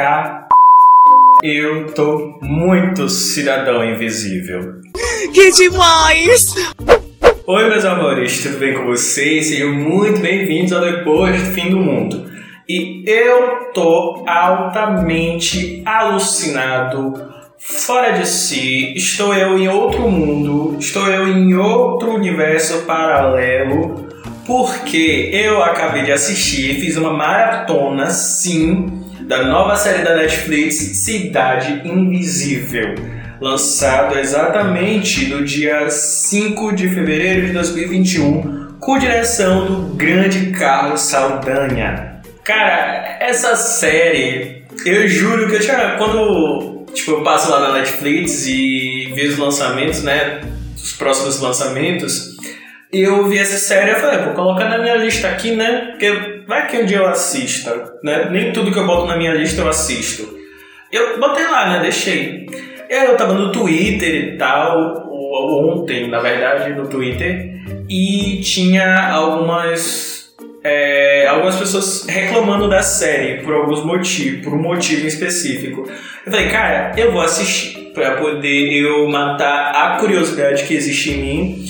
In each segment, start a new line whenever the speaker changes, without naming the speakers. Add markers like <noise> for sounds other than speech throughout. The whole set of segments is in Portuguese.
cá. Eu tô muito cidadão invisível.
Que demais!
Oi, meus amores, tudo bem com vocês? Sejam muito bem-vindos ao Depois do Fim do Mundo. E eu tô altamente alucinado, fora de si. Estou eu em outro mundo, estou eu em outro universo paralelo, porque eu acabei de assistir e fiz uma maratona, sim, da nova série da Netflix Cidade Invisível, lançado exatamente no dia 5 de fevereiro de 2021, com direção do grande Carlos Saldanha. Cara, essa série, eu juro que eu tinha. Quando tipo, eu passo lá na Netflix e vejo os lançamentos, né? Os próximos lançamentos, eu vi essa série e falei, vou colocar na minha lista aqui, né? Porque vai que um dia eu assista, né? Nem tudo que eu boto na minha lista eu assisto. Eu botei lá, né? Deixei. E aí eu tava no Twitter e tal, ontem, na verdade, no Twitter, e tinha algumas. É, algumas pessoas reclamando da série por alguns motivos, por um motivo específico. Eu falei, cara, eu vou assistir para poder eu matar a curiosidade que existe em mim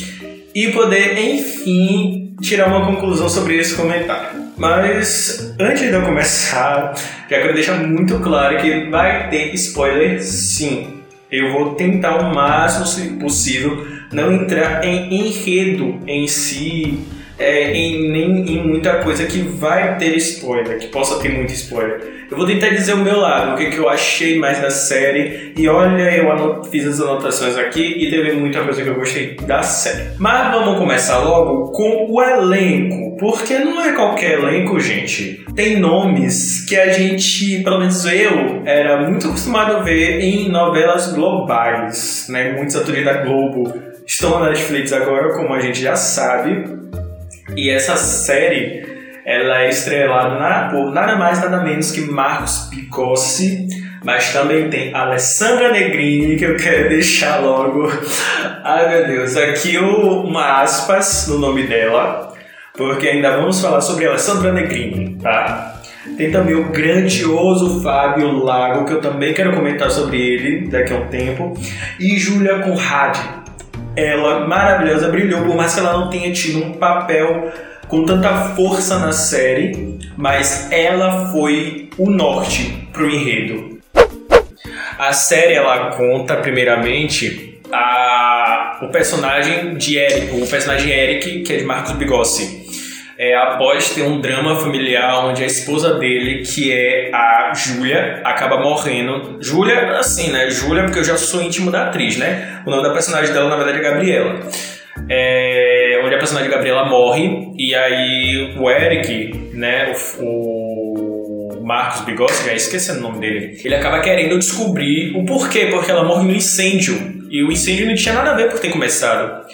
e poder, enfim, tirar uma conclusão sobre esse comentário. Mas antes de eu começar, <laughs> já quero deixar muito claro que vai ter spoiler sim. Eu vou tentar o máximo possível não entrar em enredo em si, é, em, nem em muita coisa que vai ter spoiler, que possa ter muito spoiler. Eu vou tentar dizer o meu lado, o que, que eu achei mais da série. E olha, eu fiz as anotações aqui e teve muita coisa que eu gostei da série. Mas vamos começar logo com o elenco, porque não é qualquer elenco, gente. Tem nomes que a gente, pelo menos eu, era muito acostumado a ver em novelas globais, né? Muitos atores da Globo estão na Netflix agora, como a gente já sabe. E essa série ela é estrelada na, por nada mais nada menos que Marcos Picossi, mas também tem Alessandra Negrini, que eu quero deixar logo. Ai meu Deus, aqui uma aspas no nome dela, porque ainda vamos falar sobre Alessandra Negrini, tá? Tem também o grandioso Fábio Lago, que eu também quero comentar sobre ele daqui a um tempo. E Júlia Conrad, ela maravilhosa, brilhou, por mais que ela não tenha tido um papel com tanta força na série, mas ela foi o norte pro enredo. A série ela conta primeiramente a, o personagem de Eric, o personagem Eric, que é de Marcos Bigossi é, após ter um drama familiar onde a esposa dele, que é a Júlia, acaba morrendo. Júlia, assim, né? Júlia, porque eu já sou íntimo da atriz, né? O nome da personagem dela, na verdade, é Gabriela. É, onde a personagem Gabriela morre, e aí o Eric, né? O, o Marcos Bigossi, já esqueci o nome dele, ele acaba querendo descobrir o porquê, porque ela morre no incêndio. E o incêndio não tinha nada a ver por ter começado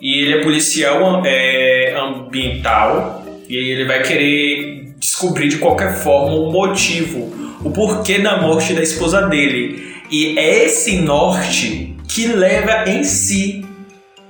e ele é policial é, ambiental e ele vai querer descobrir de qualquer forma o motivo, o porquê da morte da esposa dele. E é esse norte que leva em si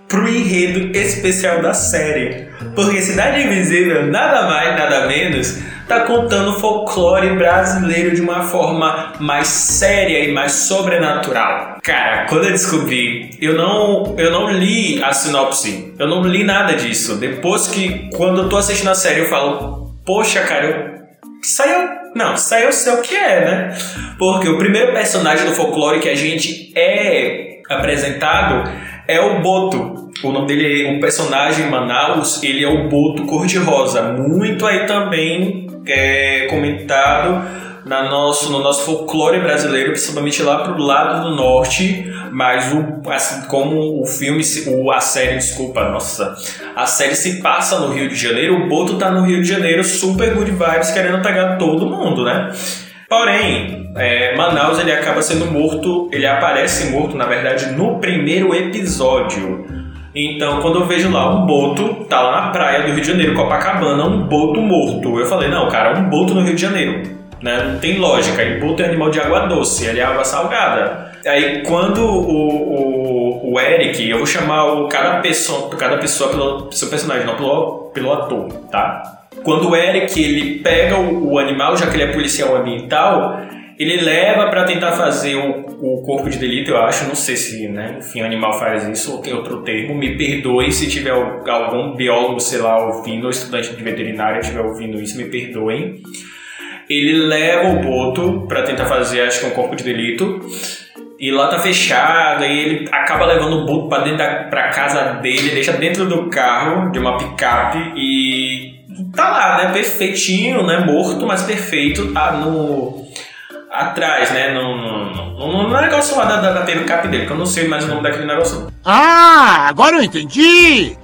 pro enredo especial da série. Porque Cidade Invisível, nada mais, nada menos, tá contando folclore brasileiro de uma forma mais séria e mais sobrenatural. Cara, quando eu descobri, eu não, eu não li a sinopse, eu não li nada disso. Depois que, quando eu tô assistindo a série, eu falo, poxa, cara, eu saiu. Não, saiu sei o que é, né? Porque o primeiro personagem do folclore que a gente é apresentado é o Boto. O nome dele é o personagem Manaus, ele é o Boto Cor-de-Rosa. Muito aí também é, comentado na nosso, no nosso folclore brasileiro, principalmente lá pro lado do norte, mas o, assim, como o filme, o, a série, desculpa, nossa, a série se passa no Rio de Janeiro, o Boto tá no Rio de Janeiro, super good vibes, querendo pegar todo mundo, né? Porém, é, Manaus ele acaba sendo morto, ele aparece morto, na verdade, no primeiro episódio. Então, quando eu vejo lá um boto, tá lá na praia do Rio de Janeiro, Copacabana, um boto morto. Eu falei, não, cara, um boto no Rio de Janeiro. Né? Não tem lógica. E boto é animal de água doce, ele é água salgada. Aí, quando o, o, o Eric, eu vou chamar o, cada, pessoa, cada pessoa pelo seu personagem, não pelo, pelo ator, tá? Quando o Eric ele pega o, o animal, já que ele é policial ambiental, Ele leva para tentar fazer o, o, corpo de delito, eu acho. Não sei se, né, enfim, animal faz isso ou tem outro termo. Me perdoe se tiver algum biólogo, sei lá, ouvindo, ou estudante de veterinária estiver ouvindo isso, me perdoem. Ele leva o boto para tentar fazer, acho que um corpo de delito. E lá tá fechado, aí ele acaba levando o boto pra dentro da pra casa dele, deixa dentro do carro de uma picape e tá lá, né? Perfeitinho, né? Morto, mas perfeito ah, no, atrás, né? No, no, no, negócio lá da, da, da picape dele, que eu não sei mais o nome daquele negócio.
Ah, agora eu entendi!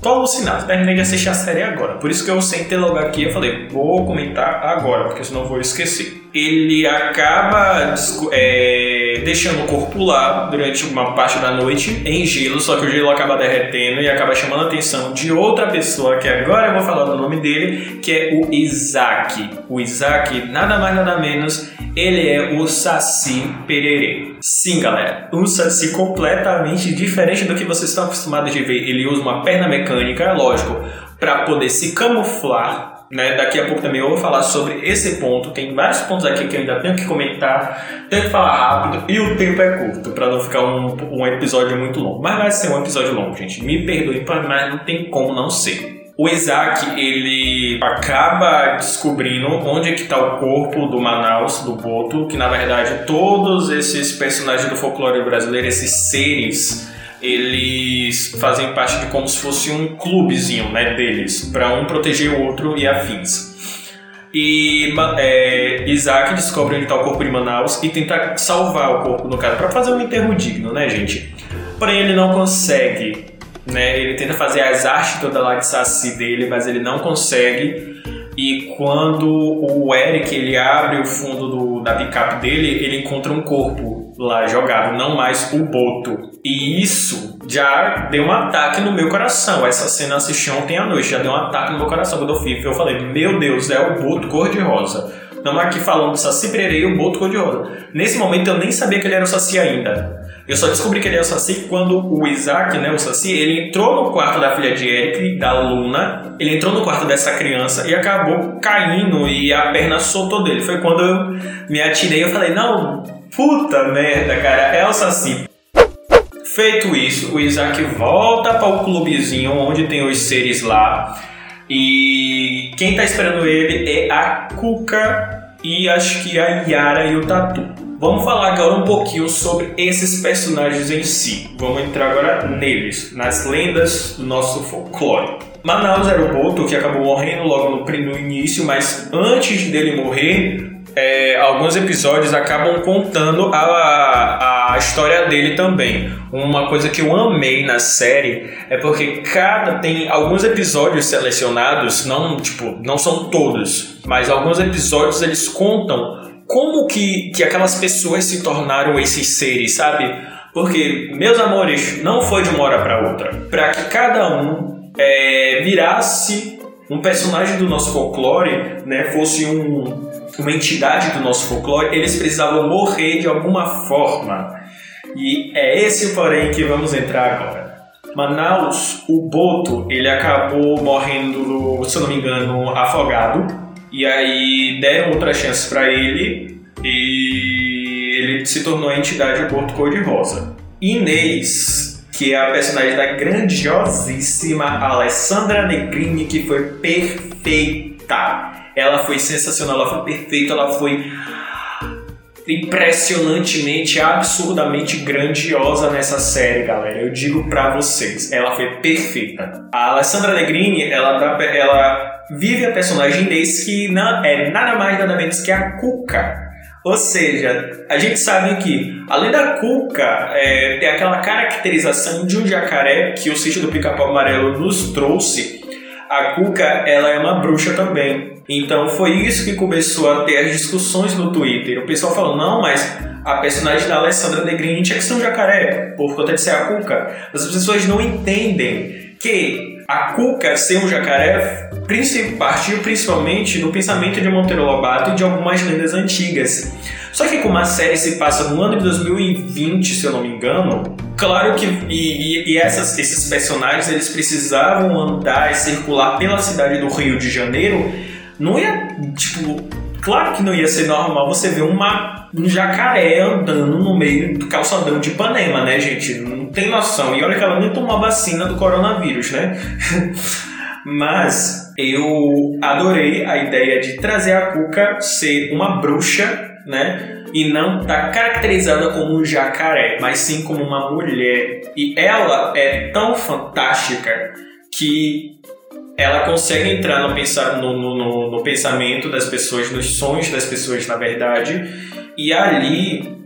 Tô alucinado, terminei de assistir a série agora. Por isso que eu sentei logo aqui e falei, vou comentar agora, porque senão vou esquecer. Ele acaba é, deixando o corpo lá durante uma parte da noite em gelo, só que o gelo acaba derretendo e acaba chamando a atenção de outra pessoa, que agora eu vou falar do nome dele, que é o Isaac. O Isaac, nada mais nada menos, ele é o Saci Pererê. Sim, galera, um Saci completamente diferente do que vocês estão acostumados de ver. Ele usa uma perna mecânica, lógico, para poder se camuflar. Né? Daqui a pouco também eu vou falar sobre esse ponto. Tem vários pontos aqui que eu ainda tenho que comentar, tenho que falar rápido e o tempo é curto para não ficar um, um episódio muito longo. Mas vai ser um episódio longo, gente. Me perdoe, mas não tem como não ser o Isaac ele acaba descobrindo onde é que está o corpo do Manaus, do Boto, que na verdade todos esses personagens do folclore brasileiro, esses seres, eles fazem parte de como se fosse um clubezinho né, deles, para um proteger o outro e afins. E é, Isaac descobre onde está o corpo de Manaus e tenta salvar o corpo do cara para fazer um enterro digno, né, gente? Porém, ele não consegue né? Ele tenta fazer as artes toda lá de saci dele, mas ele não consegue. E quando o Eric ele abre o fundo do, da picape dele, ele encontra um corpo lá jogado, não mais o Boto. E isso já deu um ataque no meu coração. Essa cena assisti ontem à noite, já deu um ataque no meu coração quando eu fui. Eu falei, meu Deus, é o Boto cor-de-rosa. Estamos aqui falando de Saci Pererê o Boto cor-de-rosa. Nesse momento eu nem sabia que ele era o Saci ainda. Eu só descobri que ele é o Saci quando o Isaac, né, o Saci, ele entrou no quarto da filha de Eric, da Luna, ele entrou no quarto dessa criança e acabou caindo e a perna soltou dele. Foi quando eu me atirei e falei, não, puta merda, cara, é o Saci. Feito isso, o Isaac volta para o clubezinho onde tem os seres lá. E quem tá esperando ele é a Cuca e acho que a Yara e o Tatu. Vamos falar agora um pouquinho sobre esses personagens em si. Vamos entrar agora neles, nas lendas do nosso folclore. Manaus era o Boto que acabou morrendo logo no, no início, mas antes dele morrer, é, alguns episódios acabam contando a, a história dele também. Uma coisa que eu amei na série é porque cada tem alguns episódios selecionados, não tipo não são todos, mas alguns episódios eles contam como que, que aquelas pessoas se tornaram esses seres, sabe? Porque, meus amores, não foi de uma hora para outra. Para que cada um é, virasse um personagem do nosso folclore, né, fosse um, uma entidade do nosso folclore, eles precisavam morrer de alguma forma. E é esse porém que vamos entrar agora. Manaus, o Boto, ele acabou morrendo, se eu não me engano, afogado e aí deram outra chance para ele e ele se tornou a entidade Porto Cor-de-Rosa. Inês, que é a personagem da grandiosíssima Alessandra Negrini, que foi perfeita. Ela foi sensacional, ela foi perfeita, ela foi impressionantemente, absurdamente grandiosa nessa série, galera. Eu digo pra vocês, ela foi perfeita. A Alessandra Negrini, ela, ela vive a personagem Inês, que não, é nada mais nada menos que a Cuca. Ou seja, a gente sabe que, além da Cuca é, ter aquela caracterização de um jacaré que o sítio do Pica-Pau Amarelo nos trouxe, a Cuca ela é uma bruxa também. Então foi isso que começou a ter as discussões no Twitter. O pessoal falou, não, mas a personagem da Alessandra Negrini tinha que ser um jacaré, por conta de ser a Cuca. As pessoas não entendem que a Cuca ser um jacaré partiu principalmente do pensamento de Monteiro Lobato e de algumas lendas antigas. Só que como a série se passa no ano de 2020, se eu não me engano, claro que e, e, essas, esses personagens eles precisavam andar e circular pela cidade do Rio de Janeiro, não ia tipo Claro que não ia ser normal você ver uma, um jacaré andando no meio do calçadão de Ipanema, né, gente? Não tem noção. E olha que ela nem tomou vacina do coronavírus, né? <laughs> Mas eu adorei a ideia de trazer a Cuca ser uma bruxa, né? E não tá caracterizada como um jacaré, mas sim como uma mulher. E ela é tão fantástica que ela consegue entrar no, pensar, no, no, no pensamento das pessoas, nos sonhos das pessoas, na verdade, e ali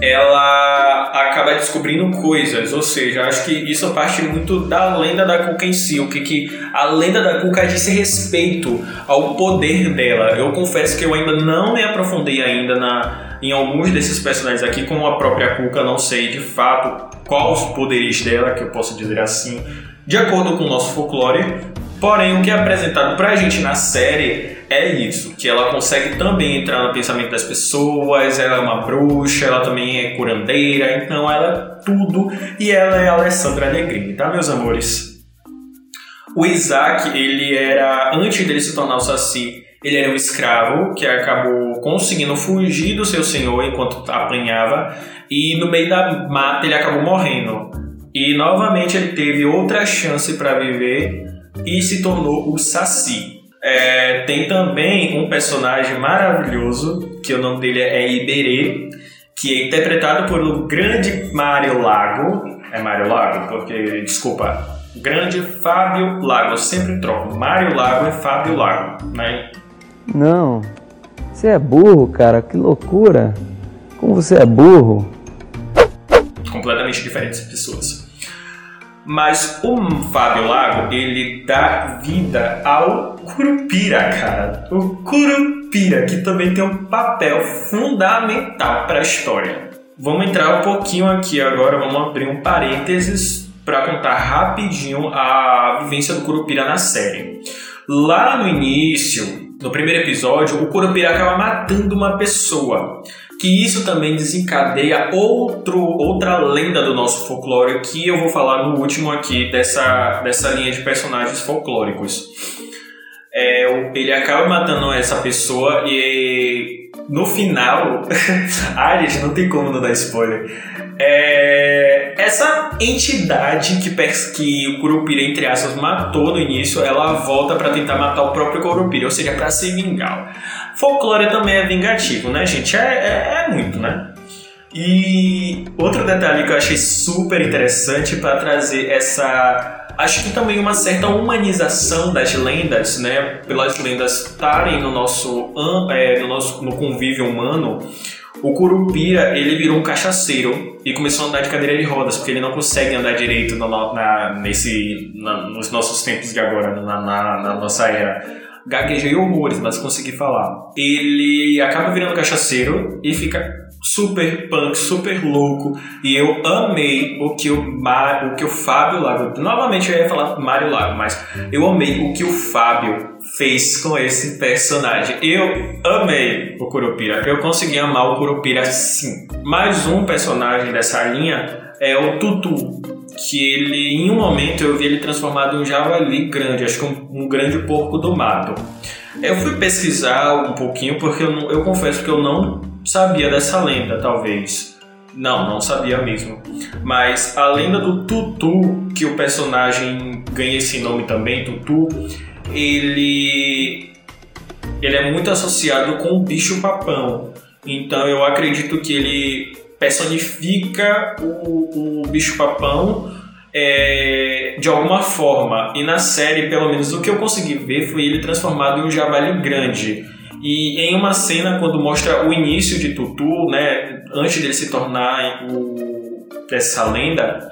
ela acaba descobrindo coisas, ou seja, acho que isso parte muito da lenda da Cuca em si, o que, que a lenda da Cuca diz respeito ao poder dela. Eu confesso que eu ainda não me aprofundei ainda na, em alguns desses personagens aqui, como a própria Cuca, não sei de fato quais os poderes dela, que eu posso dizer assim, de acordo com o nosso folclore. Porém, o que é apresentado pra gente na série é isso, que ela consegue também entrar no pensamento das pessoas, ela é uma bruxa, ela também é curandeira, então ela é tudo e ela é a Alessandra Negrini, tá, meus amores? O Isaac, ele era, antes dele se tornar o Saci, ele era um escravo que acabou conseguindo fugir do seu senhor enquanto apanhava e no meio da mata ele acabou morrendo. E novamente ele teve outra chance para viver e se tornou o Saci. É, tem também um personagem maravilhoso, que o nome dele é Iberê, que é interpretado por o grande Mário Lago. É Mário Lago? Porque, desculpa, grande Fábio Lago. Eu sempre troco. Mário Lago e Fábio Lago, né?
Não, você é burro, cara. Que loucura. Como você é burro.
Completamente diferentes pessoas. Mas o Fábio Lago, ele dá vida ao Curupira, cara. O Curupira, que também tem um papel fundamental para a história. Vamos entrar um pouquinho aqui agora, vamos abrir um parênteses para contar rapidinho a vivência do Curupira na série. Lá no início, no primeiro episódio, o Curupira acaba matando uma pessoa que isso também desencadeia outro, outra lenda do nosso folclore que eu vou falar no último aqui dessa, dessa linha de personagens folclóricos. É, ele acaba matando essa pessoa e no final. <laughs> ah, gente, não tem como não dar spoiler. É, essa entidade que, que o Curupira, entre aspas, matou no início, ela volta para tentar matar o próprio Curupira, ou seja, para se vingar. Folclore também é vingativo, né, gente? É, é, é muito, né? E outro detalhe que eu achei super interessante para trazer essa acho que também uma certa humanização das lendas, né? Pelas lendas estarem no nosso, é, no nosso no convívio humano. O Curupira, ele virou um cachaceiro e começou a andar de cadeira de rodas, porque ele não consegue andar direito no, na, nesse, na, nos nossos tempos de agora, na, na, na nossa era gaguejei horrores, mas consegui falar. Ele acaba virando cachaceiro e fica super punk, super louco. E eu amei o que o, Mar, o, que o Fábio Lago. Novamente eu ia falar Mário Lago, mas eu amei o que o Fábio fez com esse personagem. Eu amei o Curupira. Eu consegui amar o Curupira sim. Mais um personagem dessa linha é o Tutu. Que ele, em um momento, eu vi ele transformado em um javali grande, acho que um, um grande porco do mato. Eu fui pesquisar um pouquinho porque eu, eu confesso que eu não sabia dessa lenda, talvez. Não, não sabia mesmo. Mas a lenda do Tutu, que o personagem ganha esse nome também, Tutu, ele ele é muito associado com o bicho papão. Então eu acredito que ele personifica o, o bicho papão é, de alguma forma. E na série, pelo menos o que eu consegui ver foi ele transformado em um javali grande. E em uma cena, quando mostra o início de Tutu, né, antes dele se tornar o, essa lenda,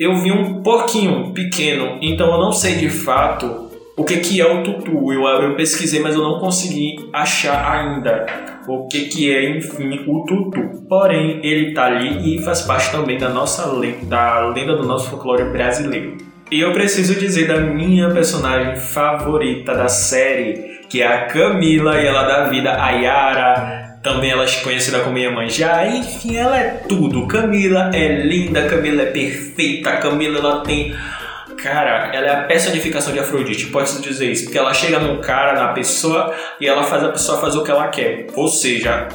eu vi um porquinho pequeno, então eu não sei de fato o que, que é o Tutu. Eu, eu pesquisei, mas eu não consegui achar ainda o que, que é, enfim, o Tutu. Porém, ele tá ali e faz parte também da nossa lenda, da lenda do nosso folclore brasileiro. E eu preciso dizer da minha personagem favorita da série, que é a Camila, e ela dá vida a Yara, também ela é conhecida como Iemanjá, enfim, ela é tudo. Camila é linda, Camila é perfeita, Camila ela tem Cara, ela é a personificação de Afrodite, pode-se dizer isso. Porque ela chega num cara, na pessoa, e ela faz a pessoa fazer o que ela quer. Ou seja,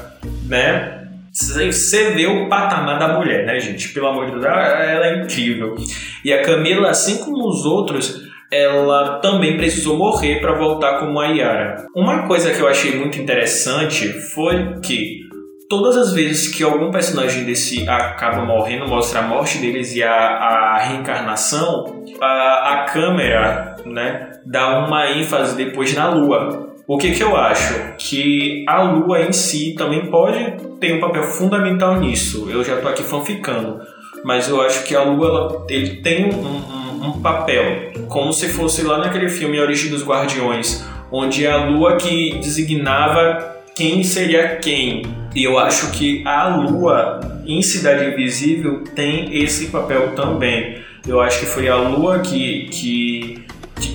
né? Você vê o patamar da mulher, né, gente? Pelo amor de Deus, ela é incrível. E a Camila, assim como os outros, ela também precisou morrer para voltar como a Yara. Uma coisa que eu achei muito interessante foi que todas as vezes que algum personagem desse acaba morrendo, mostra a morte deles e a, a reencarnação, a, a câmera né, dá uma ênfase depois na lua. O que, que eu acho? Que a lua em si também pode ter um papel fundamental nisso. Eu já estou aqui fanficando. Mas eu acho que a lua ela, ele tem um, um, um papel, como se fosse lá naquele filme A Origem dos Guardiões, onde é a lua que designava quem seria quem. E eu acho que a lua em Cidade Invisível tem esse papel também. Eu acho que foi a lua que, que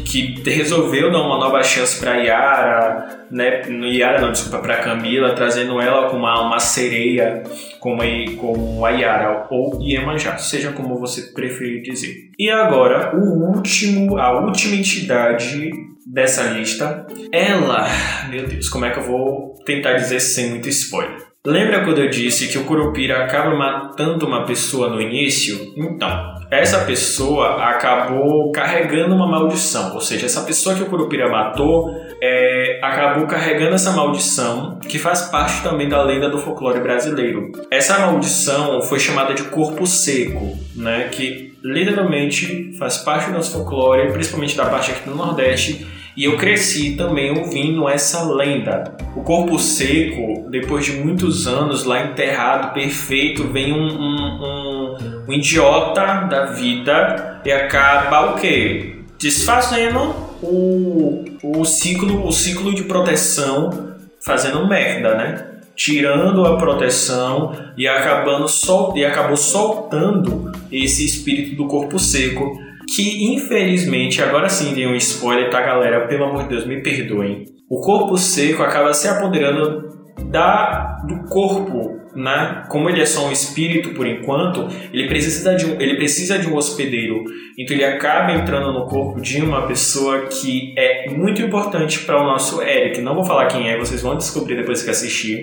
que resolveu dar uma nova chance para Yara, né? Yara não, desculpa, para Camila, trazendo ela como uma, uma sereia, como, como a Yara ou Iemanjá, seja como você preferir dizer. E agora, o último, a última entidade dessa lista, ela, meu Deus, como é que eu vou tentar dizer sem muito spoiler? Lembra quando eu disse que o Curupira acaba matando uma pessoa no início? Então, essa pessoa acabou carregando uma maldição, ou seja, essa pessoa que o Curupira matou é, acabou carregando essa maldição que faz parte também da lenda do folclore brasileiro. Essa maldição foi chamada de corpo seco, né, que literalmente faz parte do nosso folclore, principalmente da parte aqui do Nordeste, e eu cresci também ouvindo essa lenda. O corpo seco, depois de muitos anos lá enterrado, perfeito, vem um, um, um, um idiota da vida e acaba o quê? Desfazendo o, o, ciclo, o ciclo de proteção, fazendo merda, né? tirando a proteção e acabando sol e acabou soltando esse espírito do corpo seco que infelizmente, agora sim tem um spoiler, tá galera? Pelo amor de Deus, me perdoem. O corpo seco acaba se apoderando da, do corpo, né? Como ele é só um espírito por enquanto, ele precisa de um, ele precisa de um hospedeiro. Então ele acaba entrando no corpo de uma pessoa que é muito importante para o nosso Eric. Não vou falar quem é, vocês vão descobrir depois que assistir.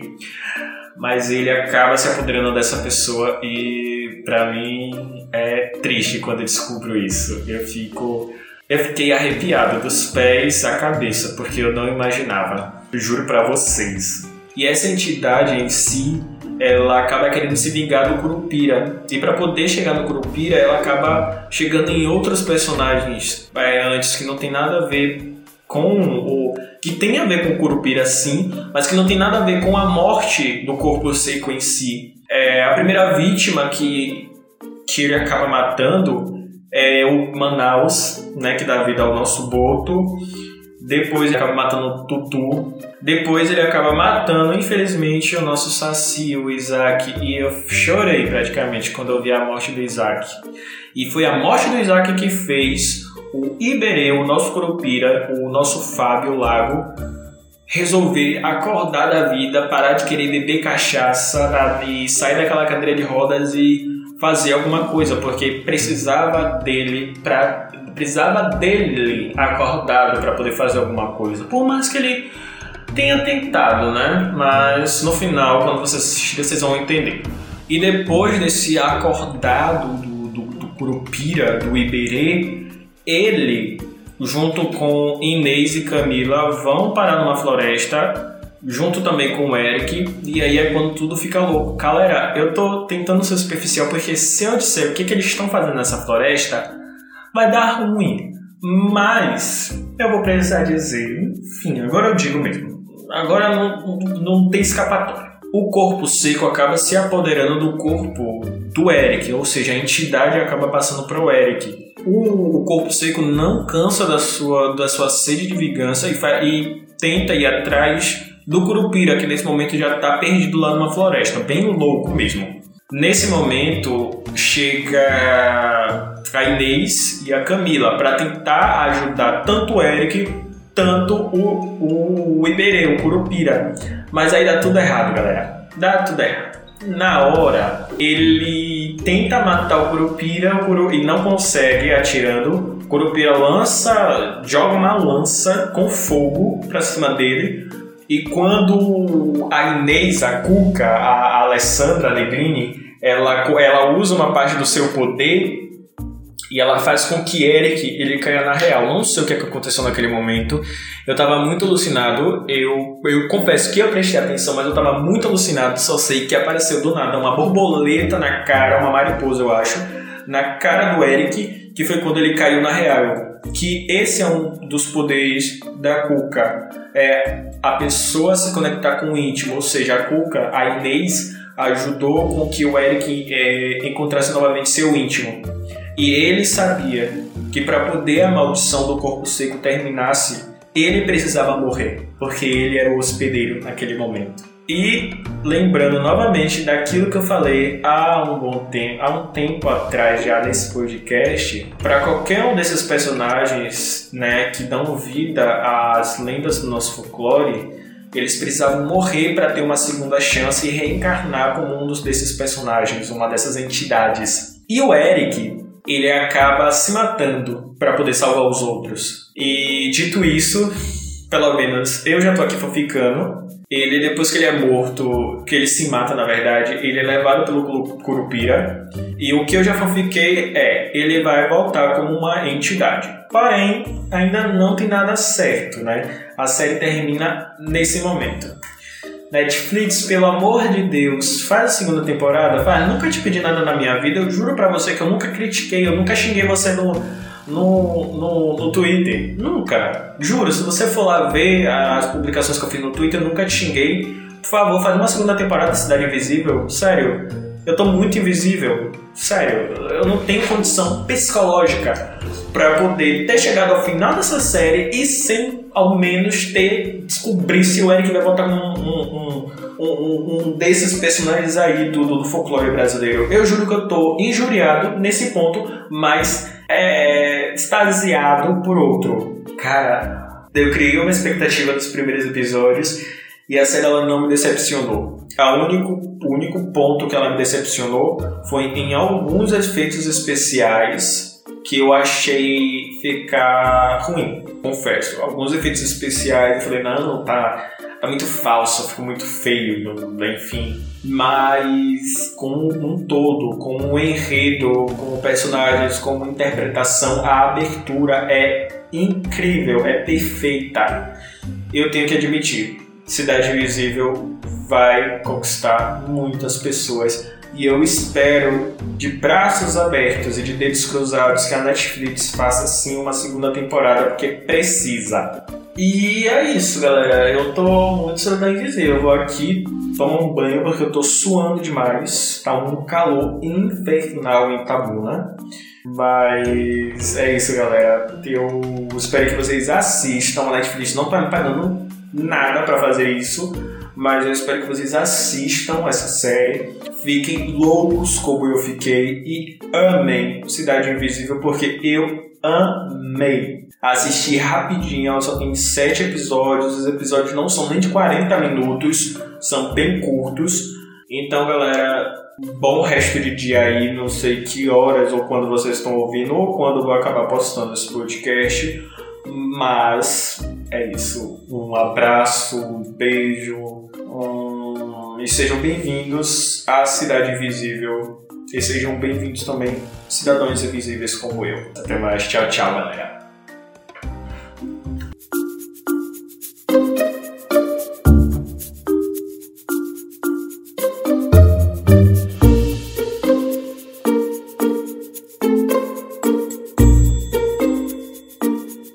Mas ele acaba se apoderando dessa pessoa e para mim é triste quando eu descubro isso. Eu fico. Eu fiquei arrepiado dos pés à cabeça, porque eu não imaginava. Eu juro para vocês. E essa entidade em si, ela acaba querendo se vingar do Curupira. E para poder chegar no Curupira, ela acaba chegando em outros personagens é, antes que não tem nada a ver com o. que tem a ver com Curupira sim, mas que não tem nada a ver com a morte do corpo seco em si. É, a primeira vítima que que ele acaba matando é o Manaus, né, que dá vida ao nosso Boto. Depois ele acaba matando o Tutu. Depois ele acaba matando, infelizmente, o nosso Saci, o Isaac. E eu chorei praticamente quando eu vi a morte do Isaac. E foi a morte do Isaac que fez o Iberê, o nosso Curupira, o nosso Fábio Lago, resolver acordar da vida, parar de querer beber cachaça e sair daquela cadeira de rodas e fazer alguma coisa, porque precisava dele para precisava dele acordado para poder fazer alguma coisa. Por mais que ele tenha tentado, né? Mas no final, quando vocês assistirem, vocês vão entender. E depois desse acordado do, do, do Curupira, do Iberê, ele, junto com Inês e Camila, vão parar numa floresta junto também com o Eric, e aí é quando tudo fica louco. Galera, eu tô tentando ser superficial porque se eu disser o que, que eles estão fazendo nessa floresta, vai dar ruim. Mas eu vou precisar dizer, enfim, agora eu digo mesmo. Agora não, não tem escapatória. O corpo seco acaba se apoderando do corpo do Eric, ou seja, a entidade acaba passando para o Eric. O, o corpo seco não cansa da sua, da sua sede de vingança e, e tenta ir atrás do Curupira, que nesse momento já está perdido lá numa floresta, bem louco mesmo. Nesse momento chega a Inês e a Camila para tentar ajudar tanto o Eric tanto o, o Iberê, o Curupira. Mas aí dá tudo errado, galera. Dá tudo errado. Na hora, ele tenta matar o Curupira o e não consegue atirando Curupira lança, joga uma lança com fogo pra cima dele. E quando a Inês, a Cuca, a Alessandra Allegrini, ela, ela usa uma parte do seu poder e ela faz com que Eric ele caia na real. Não sei o que, é que aconteceu naquele momento. Eu tava muito alucinado. Eu, eu confesso que eu prestei atenção, mas eu tava muito alucinado. Só sei que apareceu do nada uma borboleta na cara, uma mariposa, eu acho, na cara do Eric, que foi quando ele caiu na real. Que esse é um dos poderes da Cuca. É a pessoa se conectar com o íntimo, ou seja, a Cuca, a Inês, ajudou com que o Eric é, encontrasse novamente seu íntimo. E ele sabia que para poder a maldição do corpo seco terminasse, ele precisava morrer, porque ele era o hospedeiro naquele momento. E lembrando novamente daquilo que eu falei há um bom tempo, há um tempo atrás já nesse podcast, para qualquer um desses personagens, né, que dão vida às lendas do nosso folclore, eles precisavam morrer para ter uma segunda chance e reencarnar como um dos desses personagens, uma dessas entidades. E o Eric, ele acaba se matando para poder salvar os outros. E dito isso, pelo menos eu já tô aqui foficando. Ele, depois que ele é morto, que ele se mata na verdade, ele é levado pelo Curupira. E o que eu já fofiquei é, ele vai voltar como uma entidade. Porém, ainda não tem nada certo, né? A série termina nesse momento. Netflix, pelo amor de Deus, faz a segunda temporada. Faz, nunca te pedi nada na minha vida. Eu juro pra você que eu nunca critiquei, eu nunca xinguei você no, no, no, no Twitter. Nunca. Juro, se você for lá ver as publicações que eu fiz no Twitter, eu nunca te xinguei. Por favor, faz uma segunda temporada de Cidade Invisível. Sério, eu tô muito invisível. Sério, eu não tenho condição psicológica para poder ter chegado ao final dessa série e sem ao menos ter descobrir se o Eric vai voltar um, um, um, um, desses personagens aí do, do folclore brasileiro. Eu juro que eu tô injuriado nesse ponto, mas é, extasiado por outro. Cara, eu criei uma expectativa dos primeiros episódios e a série ela não me decepcionou. O único, o único ponto que ela me decepcionou foi em alguns efeitos especiais que eu achei ficar ruim, confesso. Alguns efeitos especiais eu falei, não, tá, tá muito falso, ficou muito feio, enfim. Mas com um todo, com um enredo, com personagens, com uma interpretação, a abertura é incrível, é perfeita. Eu tenho que admitir, Cidade Invisível vai conquistar muitas pessoas e eu espero de braços abertos e de dedos cruzados que a Netflix faça sim uma segunda temporada porque precisa. E é isso, galera. Eu tô muito Cidade Invisível. Eu vou aqui tomar um banho porque eu tô suando demais. Tá um calor infernal em Tabuna. Mas é isso, galera. Eu espero que vocês assistam. A Netflix não tá me pagando nada para fazer isso, mas eu espero que vocês assistam essa série, fiquem loucos como eu fiquei e amem Cidade Invisível porque eu amei. Assisti rapidinho, ela só tem sete episódios, os episódios não são nem de 40 minutos, são bem curtos. Então, galera, bom resto de dia aí, não sei que horas ou quando vocês estão ouvindo ou quando eu vou acabar postando esse podcast. Mas é isso. Um abraço, um beijo um, e sejam bem-vindos à Cidade Invisível. E sejam bem-vindos também, cidadãos invisíveis como eu. Até mais. Tchau, tchau, galera.